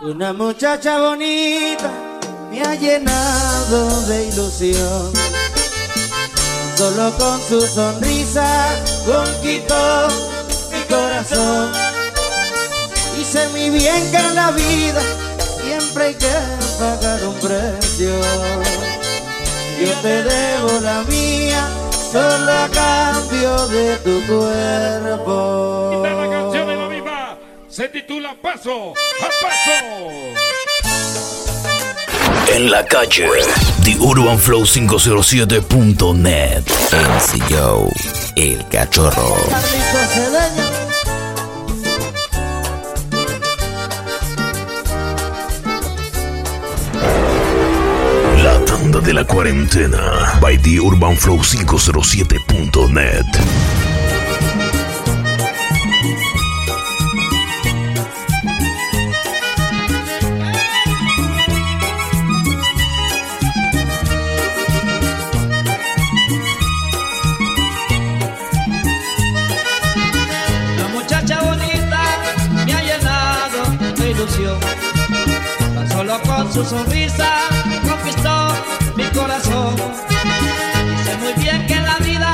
Una muchacha bonita me ha llenado de ilusión. Solo con su sonrisa conquistó mi corazón. Sé muy bien que en la vida siempre hay que pagar un precio. Yo te debo la mía solo a cambio de tu cuerpo. la canción de la misma se titula Paso. En la calle, theurbanflow507.net. NCO, el cachorro. La tanda de la cuarentena by theurbanflow507.net. su sonrisa conquistó mi corazón. Sé muy bien que en la vida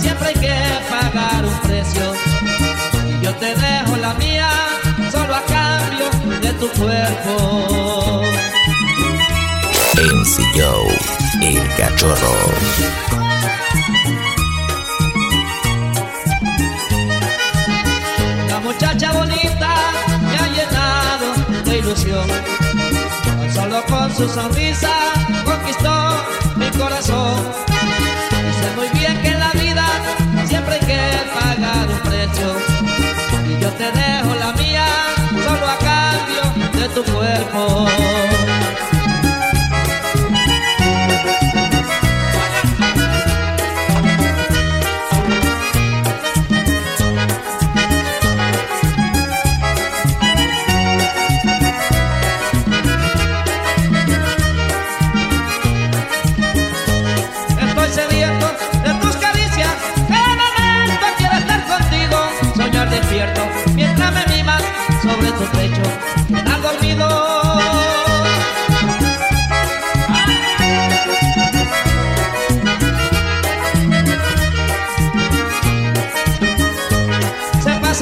siempre hay que pagar un precio. Y yo te dejo la mía solo a cambio de tu cuerpo. NCO, el cachorro. La muchacha bonita me ha llenado de ilusión. Solo con su sonrisa conquistó mi corazón. Sé muy bien que en la vida siempre hay que pagar un precio. Y yo te dejo la mía solo a cambio de tu cuerpo.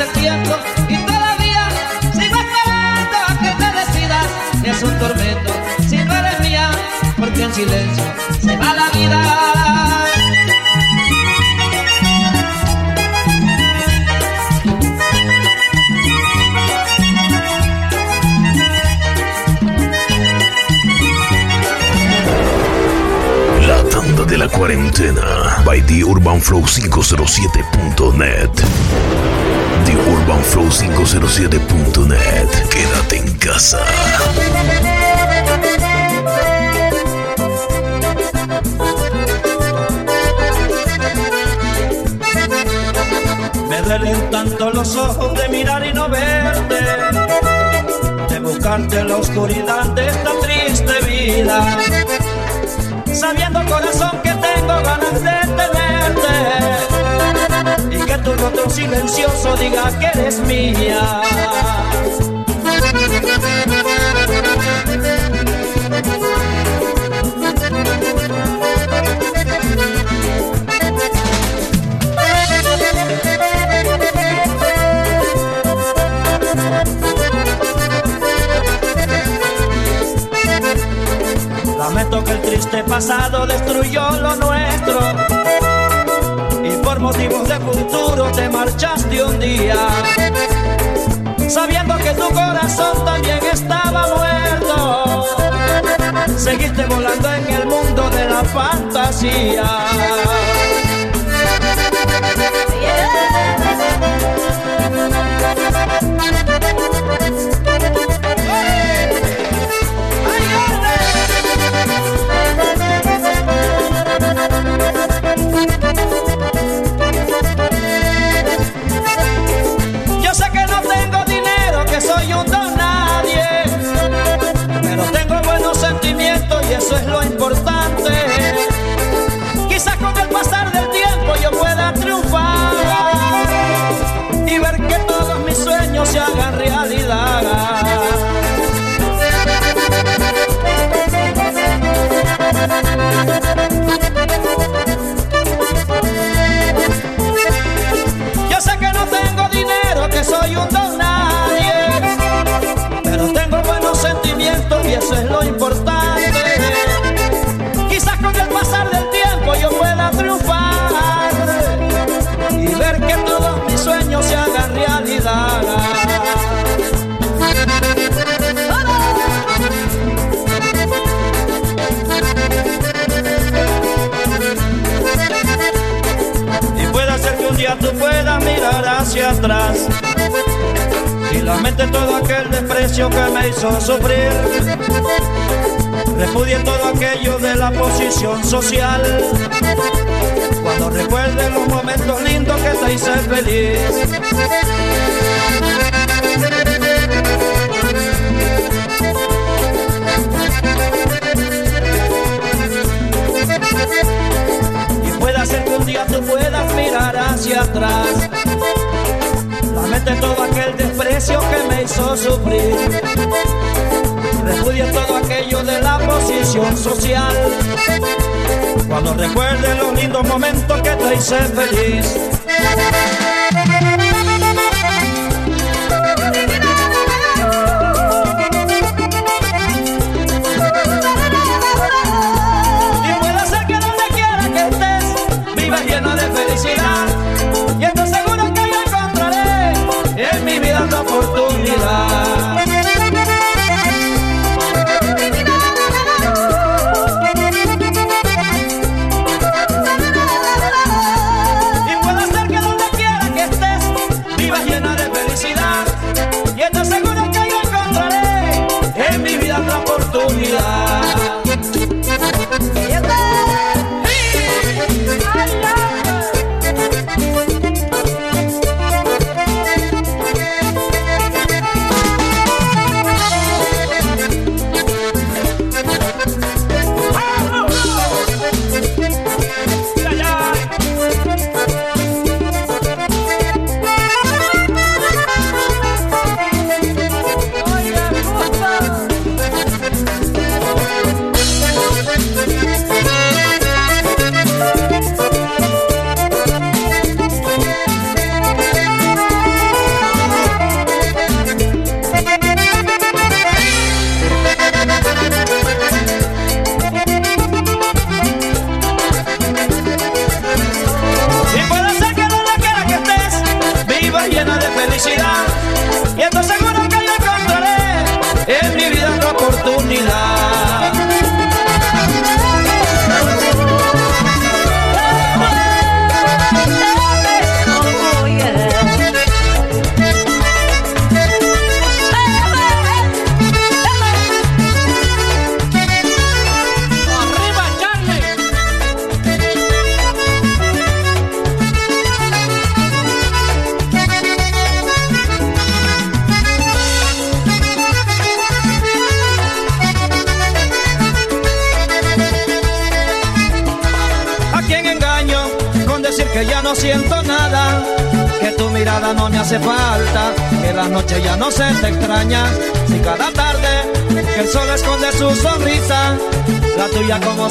El tiempo y todavía sigo esperando a que te decidas. Es un tormento si no eres mía, porque en silencio se va la vida. De la cuarentena. By The Urban Flow 507.net. The Urban Flow 507.net. Quédate en casa. Me duelen tanto los ojos de mirar y no verte, de buscarte en la oscuridad de esta triste vida. Sabiendo corazón que tengo ganas de tenerte y que tu rostro silencioso diga que eres mía. El triste pasado destruyó lo nuestro y por motivos de futuro te marchaste un día, sabiendo que tu corazón también estaba muerto. Seguiste volando en el mundo de la fantasía. Lamenté todo aquel desprecio que me hizo sufrir. Repudié todo aquello de la posición social. Cuando recuerde los momentos lindos que te hice feliz. Y puede ser que un día tú puedas mirar hacia atrás Lamente todo aquel desprecio que me hizo sufrir. Repudie todo aquello de la posición social. Cuando recuerde los lindos momentos que te hice feliz.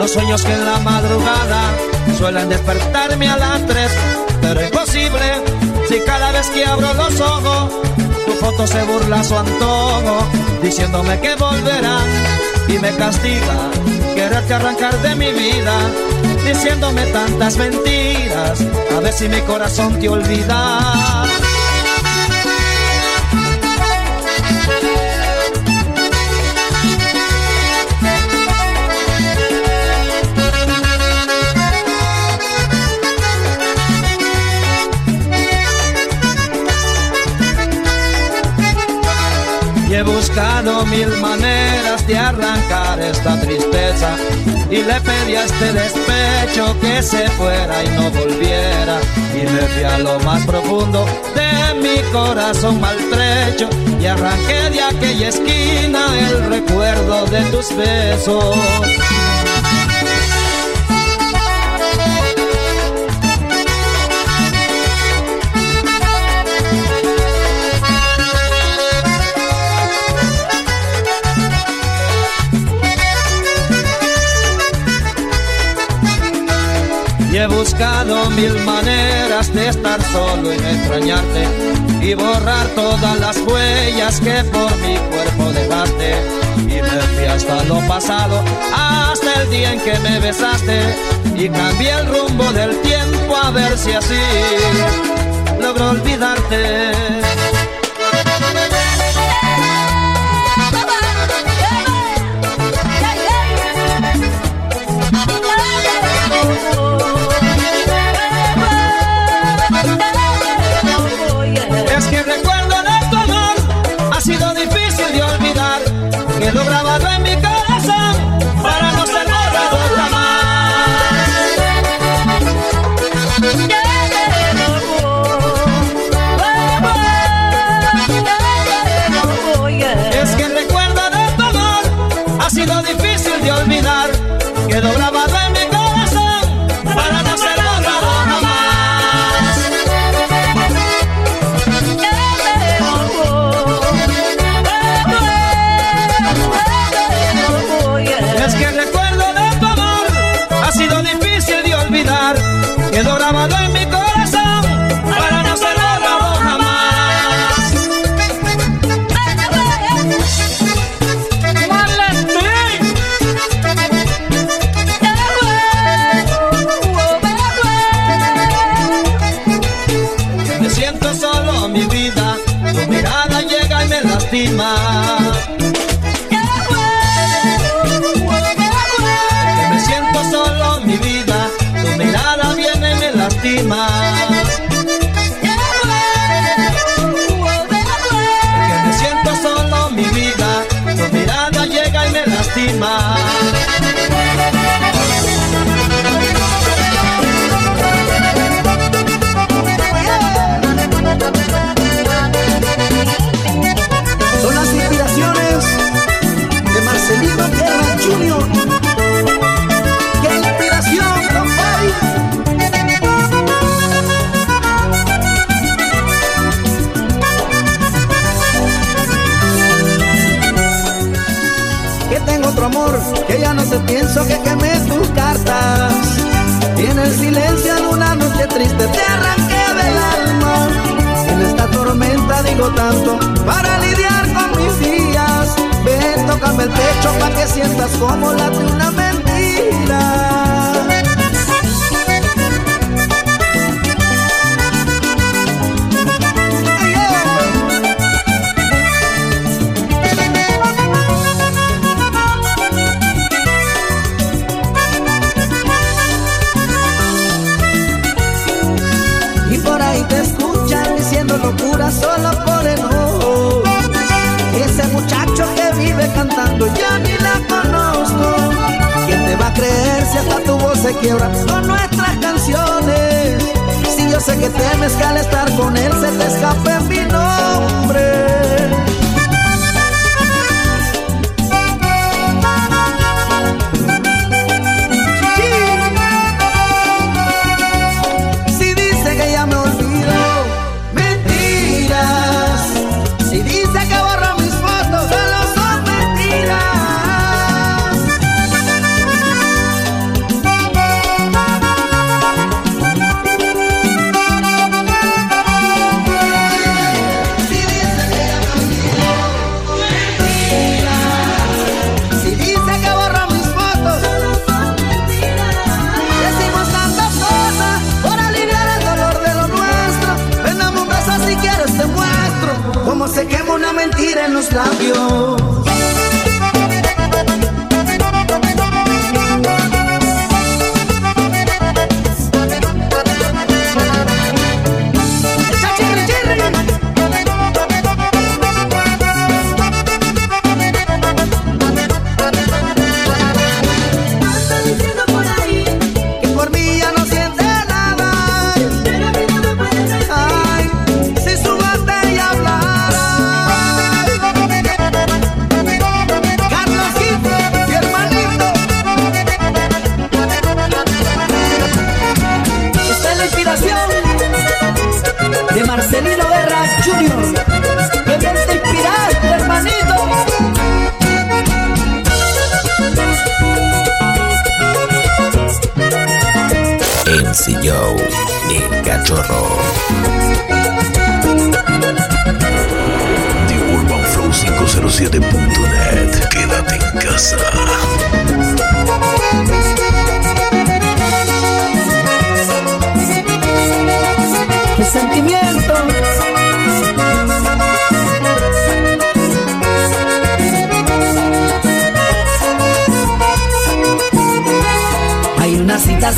Los sueños que en la madrugada suelen despertarme a las tres, pero imposible si cada vez que abro los ojos tu foto se burla a su antojo, diciéndome que volverán y me castiga quererte arrancar de mi vida, diciéndome tantas mentiras, a ver si mi corazón te olvida. De arrancar esta tristeza. Y le pedí a este despecho que se fuera y no volviera. Y me fui a lo más profundo de mi corazón maltrecho. Y arranqué de aquella esquina el recuerdo de tus besos. He buscado mil maneras de estar solo y no extrañarte y borrar todas las huellas que por mi cuerpo dejaste. Y me fui hasta lo pasado, hasta el día en que me besaste y cambié el rumbo del tiempo a ver si así logro olvidarte. quedó grabado lastimar. Pienso que quemé tus cartas y en el silencio de una noche triste te arranqué del alma. En esta tormenta digo tanto para lidiar con mis días. Ven, tócame el pecho para que sientas como la de una mentira. Cantando ya ni la conozco. ¿Quién te va a creer si hasta tu voz se quiebra con nuestras canciones? Si yo sé que temes que al estar con él se te escape mi nombre.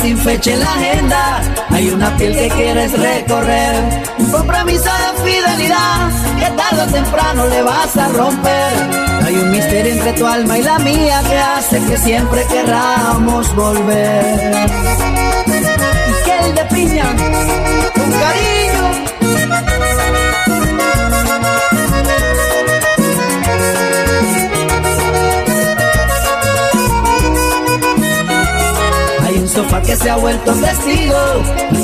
Sin fecha en la agenda. Hay una piel que quieres recorrer. Un compromiso de fidelidad que tarde o temprano le vas a romper. Hay un misterio entre tu alma y la mía que hace que siempre querramos volver. Que el de piña, con cariño. Sofá que se ha vuelto testigo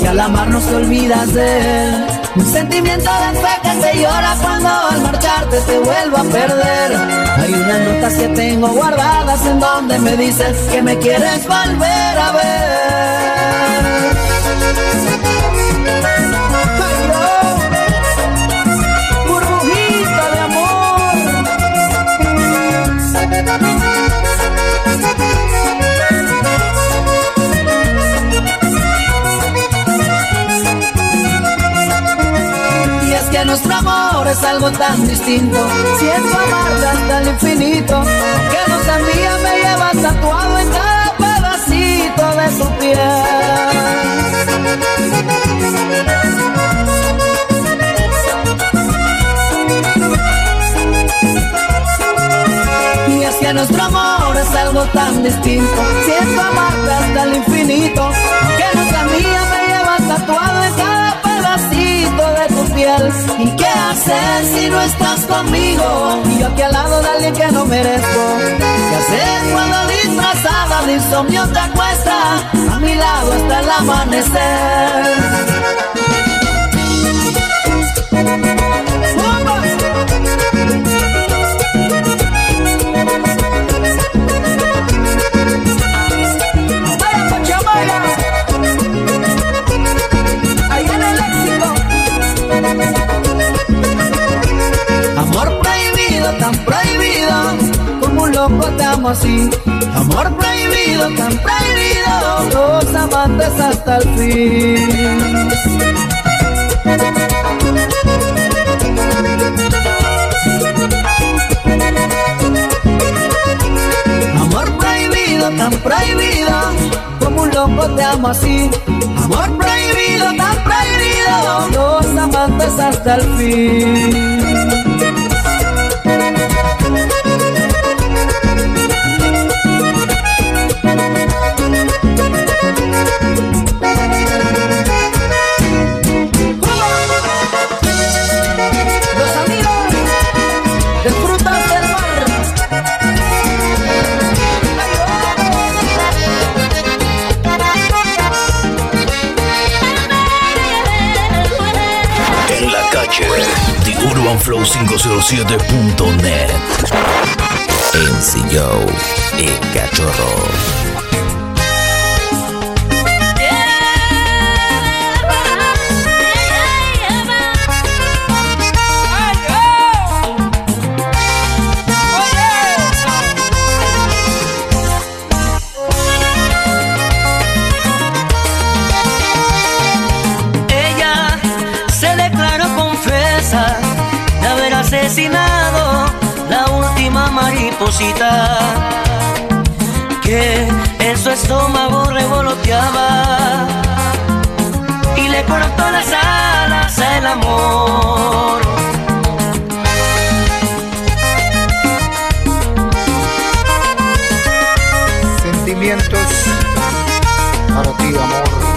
y al amar no se olvidas de él. Un sentimiento de fe que te llora cuando al marcharte te vuelvo a perder. Hay unas notas que tengo guardadas en donde me dices que me quieres volver a ver. Algo tan distinto. Siento amarte hasta el infinito. Que no sabía me llevas tatuado en cada pedacito de tu piel. Que nuestro amor es algo tan distinto. Siento amarte hasta el infinito. Que no sabía me ¿Y qué hacer si no estás conmigo? Y yo aquí al lado de alguien que no merezco. ¿Qué hacer cuando disfrazada de insomnio te acuestas a mi lado hasta el amanecer? Así. Amor prohibido, tan prohibido, los amantes hasta el fin. Amor prohibido, tan prohibido, como un loco te amo así. Amor prohibido, tan prohibido, los amantes hasta el fin. urbanflow507.net. NCO, el cachorro. Que en su estómago revoloteaba y le cortó las alas al amor. Sentimientos para ti, amor.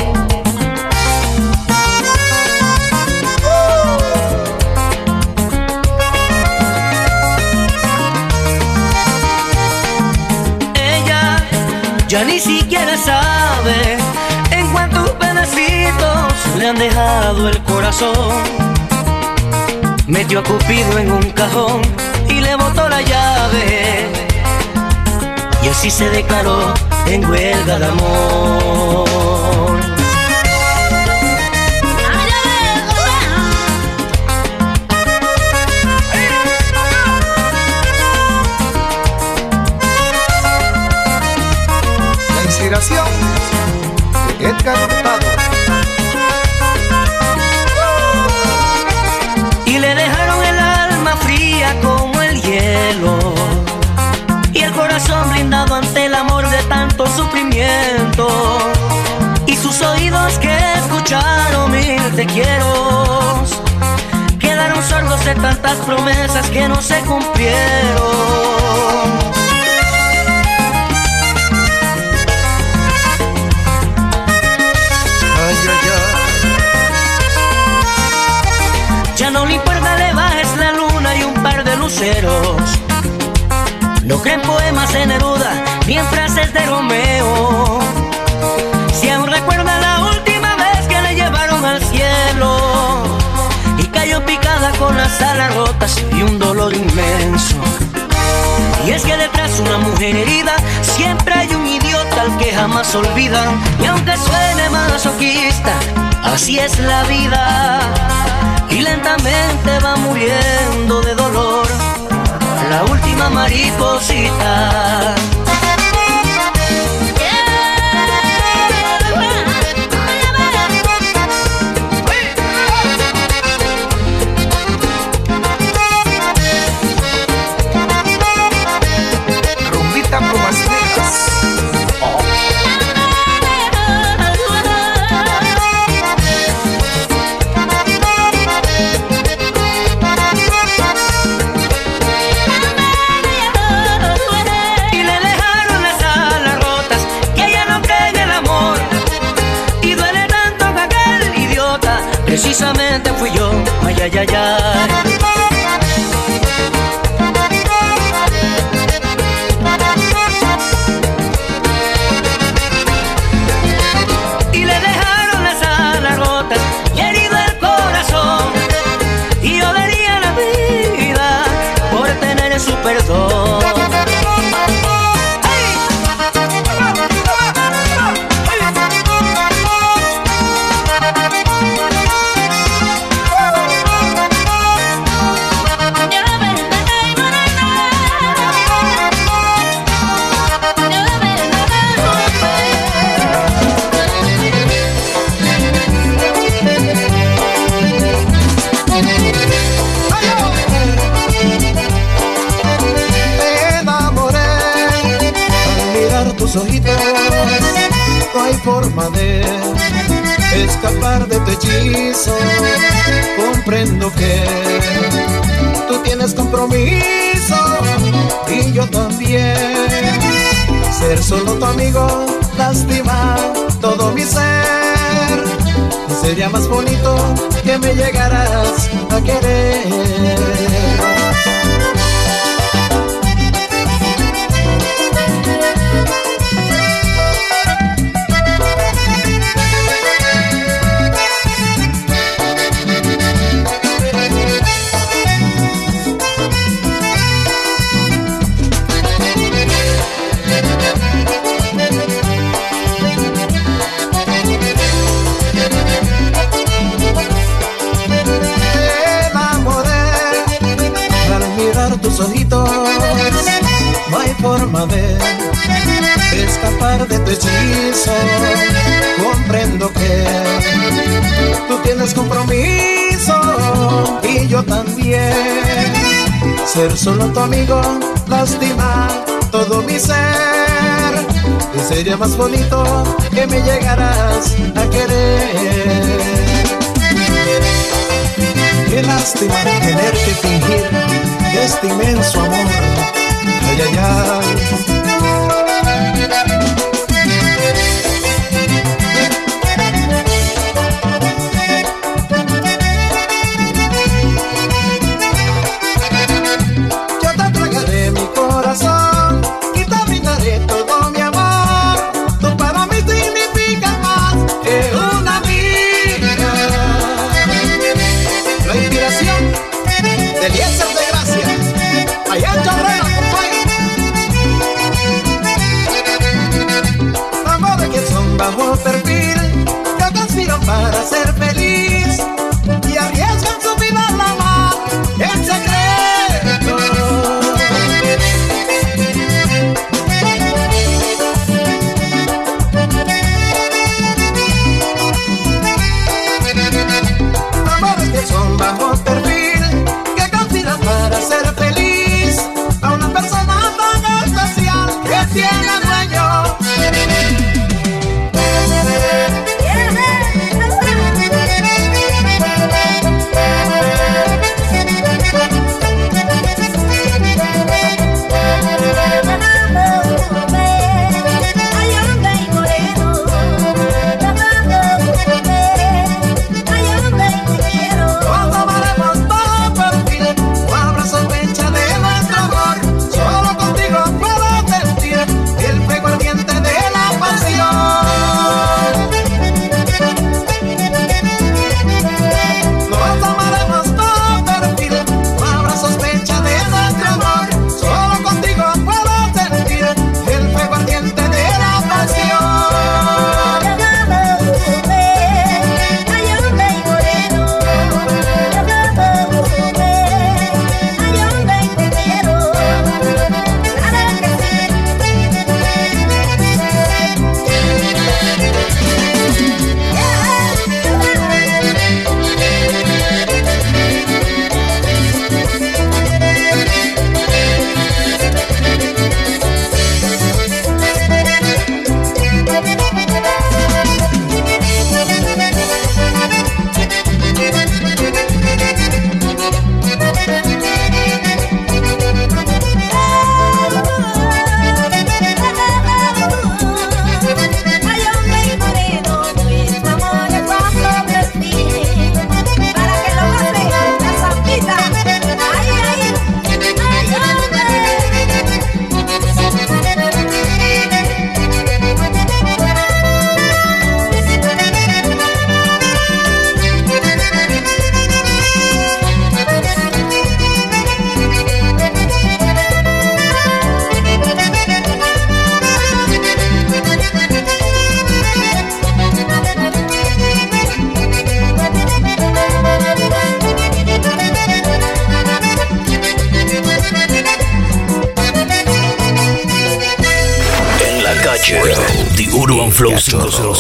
Ni siquiera sabe en cuántos pedacitos le han dejado el corazón. Metió a Cupido en un cajón y le botó la llave. Y así se declaró en huelga de amor. Y le dejaron el alma fría como el hielo. Y el corazón blindado ante el amor de tanto sufrimiento. Y sus oídos que escucharon mil te quiero. Quedaron sordos de tantas promesas que no se cumplieron. De luceros. No creen poemas en Neruda ni en frases de Romeo. Si aún recuerda la última vez que le llevaron al cielo y cayó picada con las alas rotas y un dolor inmenso. Y es que detrás de una mujer herida siempre hay un idiota al que jamás olvidan. Y aunque suene masoquista, así es la vida. Y lentamente va muriendo de dolor la última mariposita. Todo mi ser. Sería más bonito que me llegaras a querer. Solo tu amigo lastima todo mi ser. Y sería más bonito que me llegaras a querer. Qué lástima tener que fingir este inmenso amor. Ay, ay, ay.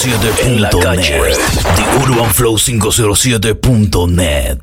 507 en la calle. The Urban Flow 507.net.